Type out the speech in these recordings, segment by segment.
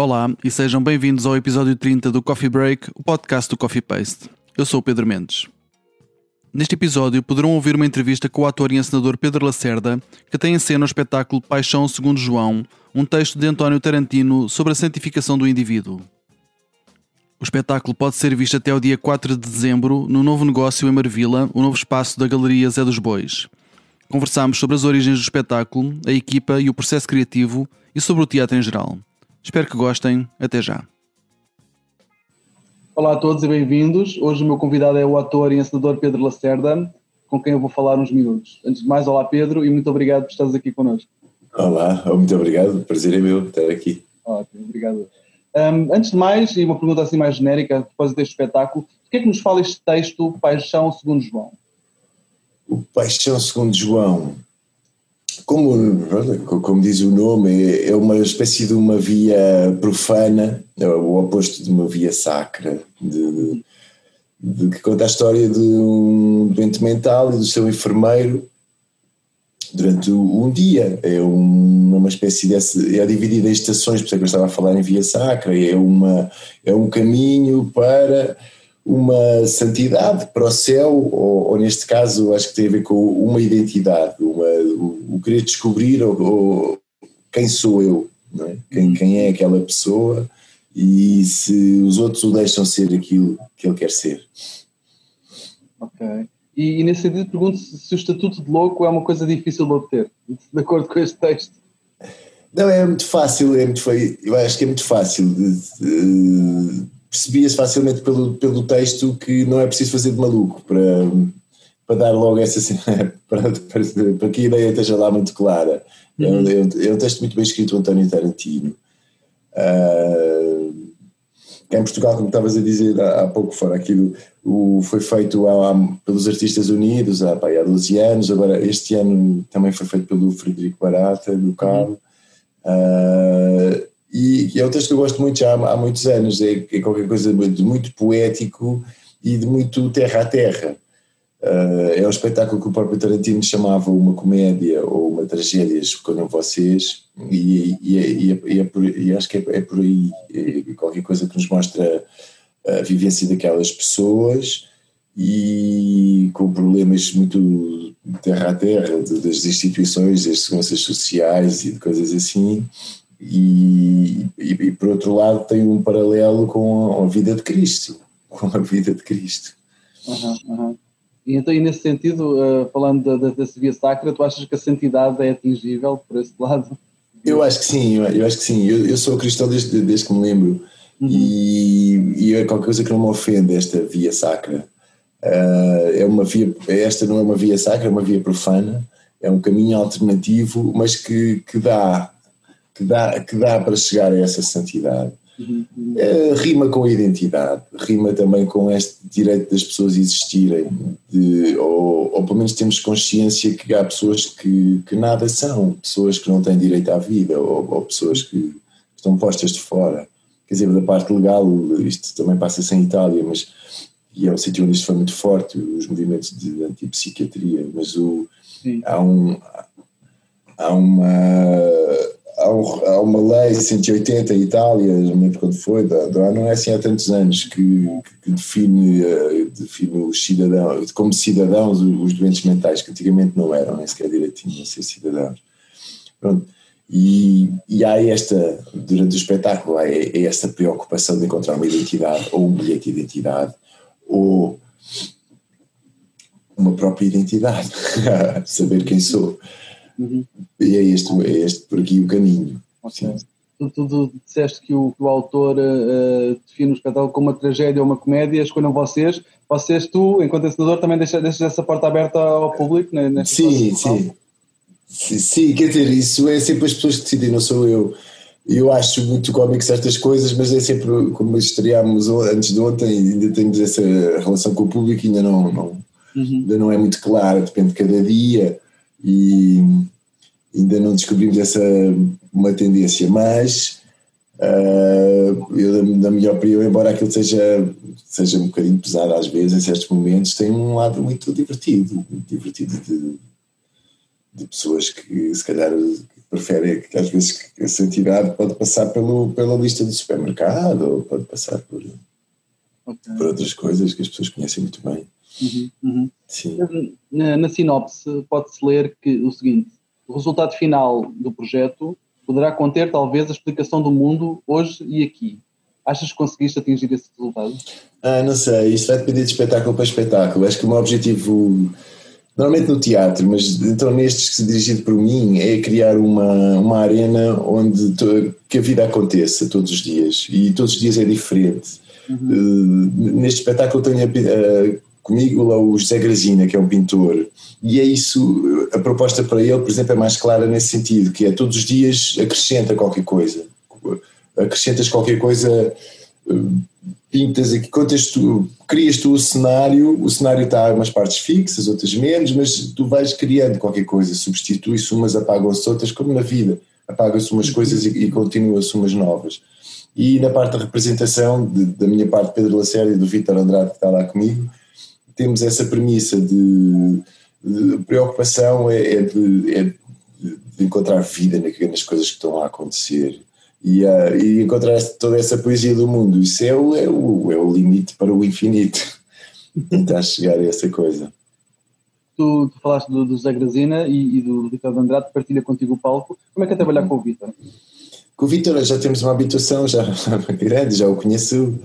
Olá e sejam bem-vindos ao episódio 30 do Coffee Break, o podcast do Coffee Paste. Eu sou o Pedro Mendes. Neste episódio poderão ouvir uma entrevista com o ator e encenador Pedro Lacerda, que tem em cena o espetáculo Paixão segundo João, um texto de António Tarantino sobre a santificação do indivíduo. O espetáculo pode ser visto até o dia 4 de dezembro no novo negócio em Marvila, o novo espaço da Galeria Zé dos Bois. Conversámos sobre as origens do espetáculo, a equipa e o processo criativo e sobre o teatro em geral. Espero que gostem. Até já. Olá a todos e bem-vindos. Hoje o meu convidado é o ator e encenador Pedro Lacerda, com quem eu vou falar uns minutos. Antes de mais, olá Pedro e muito obrigado por estares aqui connosco. Olá, muito obrigado. Prazer é meu estar aqui. Ótimo, obrigado. Um, antes de mais, e uma pergunta assim mais genérica, depois deste espetáculo, o que é que nos fala este texto Paixão segundo João? O Paixão segundo João, como, como diz o nome, é uma espécie de uma via profana, é o oposto de uma via sacra, de, de, que conta a história de um doente mental e do seu enfermeiro durante um dia. É uma espécie dessa. É dividida em estações, por isso é que eu estava a falar em via sacra, é, uma, é um caminho para uma santidade para o céu, ou, ou, neste caso acho que tem a ver com uma identidade, uma, o, o querer descobrir ou, ou, quem sou eu, é? quem, quem é aquela pessoa e se os outros o deixam ser aquilo que ele quer ser. Ok. E, e nesse sentido pergunto se, se o estatuto de louco é uma coisa difícil de obter, de acordo com este texto. Não, é muito fácil, é muito, eu acho que é muito fácil. De, de, percebia-se facilmente pelo, pelo texto que não é preciso fazer de maluco para, para dar logo essa para, para, para que a ideia esteja lá muito clara. Uhum. É, um, é, um, texto muito bem escrito do António Tarantino. Uh, em Portugal, como estavas a dizer há, há pouco fora aquilo, o, foi feito há, há, pelos Artistas Unidos há, há 12 anos, agora este ano também foi feito pelo Frederico Barata, do Cabo. Uh, e, e, é um texto que eu gosto muito já há, há muitos anos, é, é, qualquer coisa de muito poético e de muito terra a terra. Uh, é um espetáculo que o próprio Tarantino chamava uma comédia ou uma tragédia, escolham vocês, e, e, e, é por, e acho que é, é por aí é qualquer coisa que nos mostra a vivência daquelas pessoas e com problemas muito terra a terra das instituições, das seguranças sociais e de coisas assim, e, e, e, por outro lado tem um paralelo com a vida de Cristo, com a vida de Cristo. Uhum, uhum. E então, e nesse sentido, uh, falando da, da, via sacra, tu achas que a santidade é atingível por esse lado? Eu acho que sim, eu acho que sim. Eu, eu sou cristão desde, desde que me lembro uhum. e, e é qualquer coisa que não me ofende esta via sacra. Uh, é uma via, esta não é uma via sacra, é uma via profana, é um caminho alternativo, mas que, que dá que dá, que dá para chegar a essa santidade. Uhum. É, rima com a identidade, rima também com este direito das pessoas existirem, de, ou, ou pelo menos temos consciência que há pessoas que, que nada são, pessoas que não têm direito à vida, ou, ou pessoas que estão postas de fora. Quer dizer, da parte legal, isto também passa-se em Itália, mas e é um sítio onde isto foi muito forte, os movimentos de antipsiquiatria, mas o, há, um, há uma há, um, uma lei 180 em Itália, lembro quando foi, não é assim há tantos anos, que, que define, eh, define os cidadãos, como cidadãos os doentes mentais, que antigamente não eram, nem sequer direitinho a ser cidadãos. Pronto. E, e há esta, durante o espetáculo, há esta preocupação de encontrar uma identidade, ou um bilhete de identidade, ou uma própria identidade, saber quem sou. Uhum. E é este, é este por aqui o caminho. Okay. Tu, tu, tu, disseste que o, que o autor uh, define o espetáculo como uma tragédia ou uma comédia, escolham vocês. Vocês, tu, enquanto ensinador, também deixas, deixas essa porta aberta ao público? Né, sim, sim. sim. Sim, quer dizer, isso é sempre as pessoas que decidem, não sou eu. Eu acho muito cómico certas coisas, mas é sempre, como estreámos antes de ontem, ainda temos essa relação com o público, ainda não, não, uhum. ainda não é muito clara, depende de cada dia e ainda não descobrimos essa uma tendência, mas uh, eu, na minha opinião, embora aquilo seja, seja um bocadinho pesado às vezes, em certos momentos, tem um lado muito divertido, muito divertido de, de pessoas que se calhar prefere que às vezes essa entidade pode passar pelo, pela lista do supermercado ou pode passar por, okay. por outras coisas que as pessoas conhecem muito bem. Uhum, uhum. Sim. Na, na sinopse pode-se ler que o seguinte: o resultado final do projeto poderá conter talvez a explicação do mundo hoje e aqui. Achas que conseguiste atingir esse resultado? Ah, não sei, isso vai depender de espetáculo para espetáculo. Acho que o meu objetivo, normalmente no teatro, mas então nestes que se dirigido por mim, é criar uma, uma arena onde to, que a vida aconteça todos os dias e todos os dias é diferente. Uhum. Uh, neste espetáculo tenho uh, comigo lá o José Grazina, que é um pintor, e é isso, a proposta para ele, por exemplo, é mais clara nesse sentido, que é todos os dias acrescenta qualquer coisa acrescentas qualquer coisa, eh, pintas aqui, contas tu, crias tu o cenário, o cenário está umas partes fixas, outras menos, mas tu vais criando qualquer coisa, substitui-se umas, apagam-se outras, como na vida, apagam-se umas coisas e, e continuam-se umas novas. E na parte da representação, de, da minha parte, Pedro Lacerda e do Vítor Andrade, que está lá comigo, temos essa premissa de, de preocupação é, é, de, é, de, encontrar vida nas coisas que estão a acontecer e, uh, e encontrar toda essa poesia do mundo. Isso é o, é o, é o limite para o infinito. Tentar chegar a essa coisa. Tu, tu falaste do, do Zé Grazina e, e do Vitor de Andrade, partilha contigo o palco. Como é que é trabalhar com o Vitor? Com o Vitor já temos uma habituação já grande, já o conheço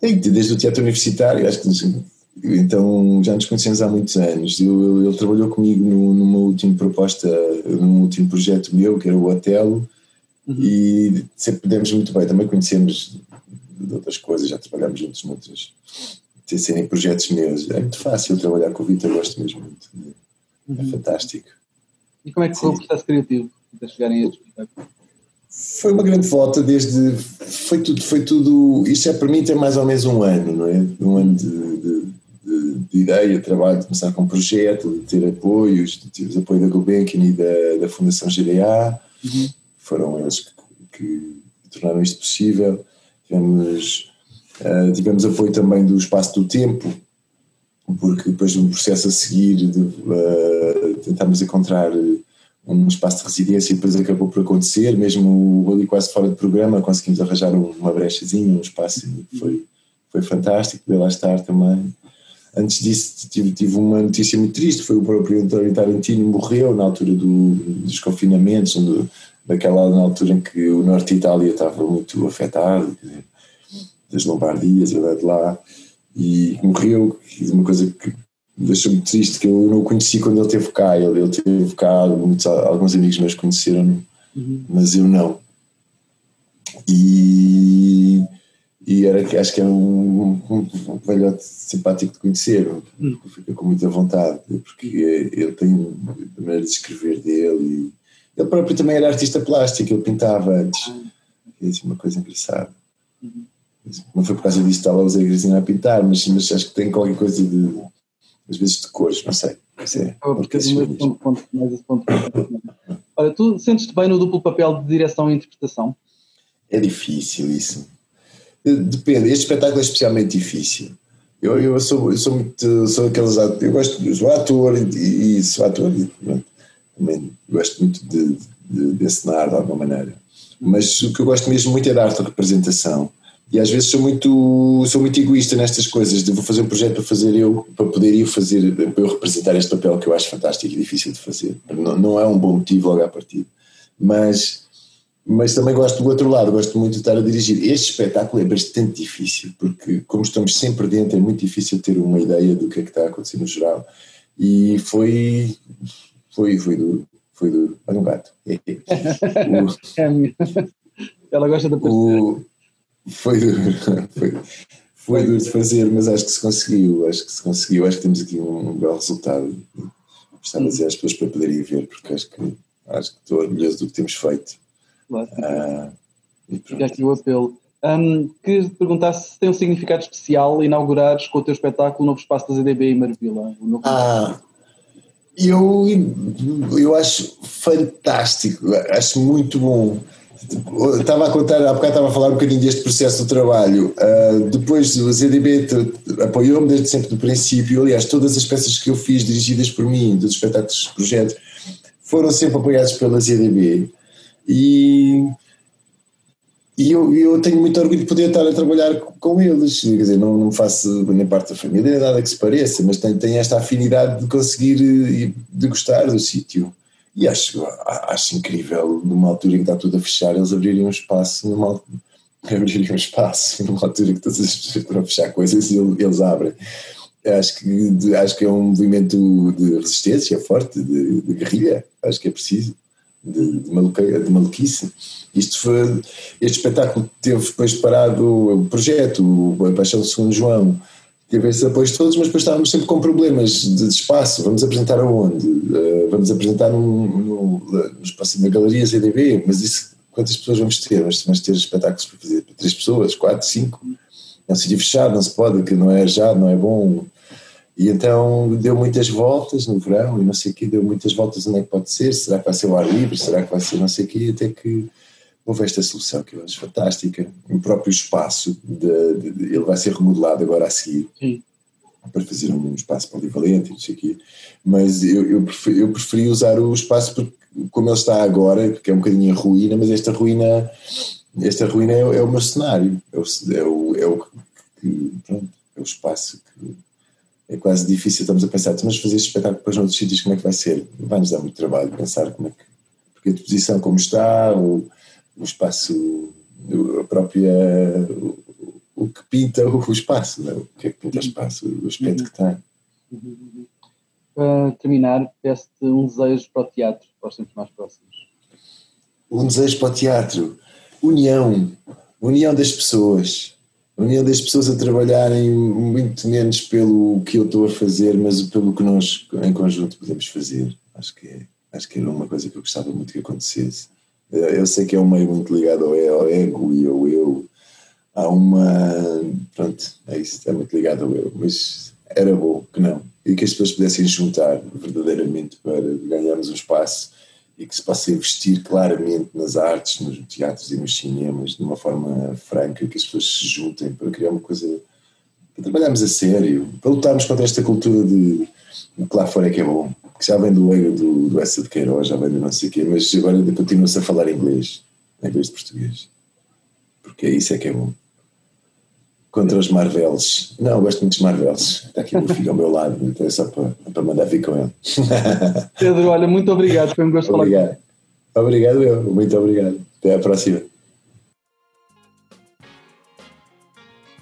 desde o teatro universitário, acho que então já nos conhecemos há muitos anos. Ele, ele trabalhou comigo no, numa última proposta, num último projeto meu, que era o Otelo, Uhum. E sempre demos muito bem, também conhecemos de outras coisas, já trabalhamos juntos noutras, de serem projetos meus. É muito fácil trabalhar com o Vitor, gosto mesmo muito. É uhum. fantástico. E como é que foi o processo criativo para chegarem a este espetáculo? Foi uma grande volta desde. Foi tudo, foi tudo. Isto é para mim tem mais ou menos um ano, não é? Um ano de, de, de, de ideia, de trabalho, de começar com um projeto, de ter apoios, de ter apoio da Gulbenkian e da, da Fundação GDA. Uhum foram eles que, que tornaram isto possível. Tivemos, uh, tivemos apoio também do Espaço do Tempo, porque depois de um processo a seguir de, uh, tentámos encontrar um espaço de residência e depois acabou por acontecer, mesmo ali quase fora do programa conseguimos arranjar uma brechazinha, um espaço e foi, foi fantástico poder lá estar também. Antes disso tive, tive uma notícia muito triste, foi o próprio António Tarantino morreu na altura do, dos confinamentos, onde daquela na altura em que o norte de Itália estava muito afetado, dizer, das Lombardias, de lá, e morreu, uma coisa que deixou-me triste, que eu não o conheci quando ele esteve cá, ele, ele esteve cá, muitos, alguns amigos meus conheceram uhum. mas eu não. E, e era, acho que é um, um, um velhote simpático de conhecer, uhum. fica com muita vontade, porque ele tem a maneira de escrever dele e ele próprio também era artista plástico, ele pintava antes. É uma coisa engraçada. Não foi por causa disso que estava a usar a igreja a pintar, mas, mas acho que tem qualquer coisa de, às vezes, de cores, não sei. É, porque mais ponto, mais esse ponto. Olha, tu sentes-te bem no duplo papel de direção e interpretação? É difícil isso. Depende, este espetáculo é especialmente difícil. Eu, eu, sou, eu sou muito, sou aqueles eu gosto, sou ator e, e sou ator e, também gosto muito de, de, de encenar de alguma maneira. Mas o que eu gosto mesmo muito é da arte da representação. E às vezes sou muito, sou muito egoísta nestas coisas, de vou fazer um projeto para fazer eu, para poder eu fazer, para eu representar este papel que eu acho fantástico e difícil de fazer. Não, não é um bom motivo logo à partida. Mas, mas também gosto do outro lado, gosto muito de estar a dirigir. Este espetáculo é bastante difícil, porque como estamos sempre dentro, é muito difícil ter uma ideia do que é que está a acontecer no geral. E foi, foi, foi duro. Foi duro. Olha um gato. Ela gosta da o, Foi duro. Foi, foi duro de fazer, mas acho que se conseguiu. Acho que se conseguiu. Acho que temos aqui um, um belo resultado. Gostava de dizer às pessoas para poderem ver, porque acho que, acho que estou orgulhoso do que temos feito. Claro. Ah, o apelo. Um, queria perguntar se tem um significado especial inaugurares com o teu espetáculo o novo espaço da ZDB em Marvila. Ah, eu, eu acho fantástico, acho muito bom. Estava a contar, há bocado estava a falar um bocadinho deste processo do trabalho. Uh, depois o ZDB apoiou-me desde sempre do princípio. Aliás, todas as peças que eu fiz dirigidas por mim, dos espetáculos de projeto, foram sempre apoiados pela ZDB e, e eu, eu tenho muito orgulho de poder estar a trabalhar com eles. Quer dizer, não, não faço nem parte da família, nada que se pareça, mas tenho, tenho esta afinidade de conseguir e de gostar do sítio. E acho, acho incrível, numa altura em que está tudo a fechar, eles abrirem um espaço, numa, abrirem um espaço, numa altura em que todas as pessoas estão a fechar coisas eles abrem. Acho que, acho que é um movimento de resistência forte, de, de guerrilha, acho que é preciso, de, de, maluca, de maluquice. Isto foi, este espetáculo teve depois parado o projeto, a Paixão do Segundo João, teve esses apoios todos, mas depois estávamos sempre com problemas de espaço. Vamos apresentar aonde? Uh, vamos apresentar no, no, espaço da Galeria ZDB, mas isso, quantas pessoas vamos ter? Vamos ter espetáculos para fazer três pessoas, quatro, cinco? É um sítio fechado, não se pode, que não é já, não é bom. E então deu muitas voltas no verão e não sei o quê, deu muitas voltas onde é que pode ser, será que vai ser o ar livre, será que vai ser não sei o quê, até que houve esta solução que eu acho fantástica. O próprio espaço, de, de, de, ele vai ser remodelado agora a seguir. Sim. Para fazer um espaço polivalente, não sei o quê. Mas eu, eu, preferi, eu preferi usar o espaço porque, como ele está agora, porque é um bocadinho a ruína, mas esta ruína, esta ruína é, é o meu cenário, é o, é o, é o, que, pronto, é o espaço que é quase difícil, estamos a pensar, mas fazer este espetáculo depois noutros sítios, como é que vai ser? Vai-nos dar muito trabalho pensar como é que, porque a disposição como está, o, o espaço, a própria, o, o que pinta o espaço, não é? o que é que pinta o espaço, o aspecto que tem. Para terminar, peço-te um desejo para o teatro, para os tempos mais próximos. Um desejo para o teatro, união, união das pessoas, união das pessoas a trabalharem muito menos pelo que eu estou a fazer, mas pelo que nós em conjunto podemos fazer. Acho que, acho que era uma coisa que eu gostava muito que acontecesse. Eu sei que é um meio muito ligado ao ego e ao eu. Há uma. Pronto, é isso, é muito ligado ao eu, mas era bom que não. E que as pessoas pudessem juntar verdadeiramente para ganharmos um espaço e que se possa investir claramente nas artes, nos teatros e nos cinemas de uma forma franca, que as pessoas se juntem para criar uma coisa. para trabalharmos a sério, para lutarmos contra esta cultura de o que lá fora é que é bom que já vem do ego do, do Essa de Queiroz, já vem do não sei o quê, mas agora continua-se a falar inglês em vez de português. Porque isso é que é bom. Contra os Marvels. Não, gosto muito dos Marvels. Está aqui o meu filho ao meu lado, então é só para, para mandar vir com ele. Pedro, olha, muito obrigado, foi um gosto obrigado. falar Obrigado, eu, muito obrigado. Até à próxima.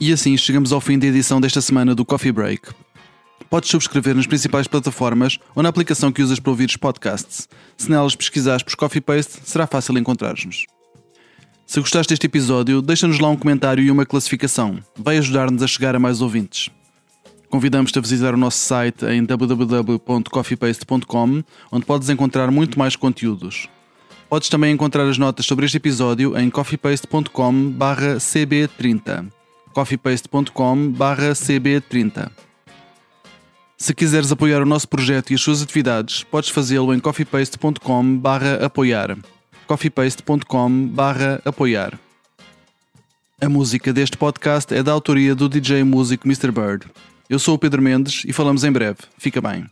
E assim chegamos ao fim da edição desta semana do Coffee Break. Podes subscrever nas principais plataformas ou na aplicação que usas para ouvir os podcasts. Se nelas pesquisares por Coffee Paste, será fácil encontrar-nos. Se gostaste deste episódio, deixa-nos lá um comentário e uma classificação. Vai ajudar-nos a chegar a mais ouvintes. Convidamos-te a visitar o nosso site em www.coffeepaste.com, onde podes encontrar muito mais conteúdos. Podes também encontrar as notas sobre este episódio em coffeepaste.com/cb30. coffeepaste.com/cb30. Se quiseres apoiar o nosso projeto e as suas atividades, podes fazê-lo em coffeepaste.com coffeepaste.com apoiar. A música deste podcast é da autoria do DJ músico Mr. Bird. Eu sou o Pedro Mendes e falamos em breve. Fica bem.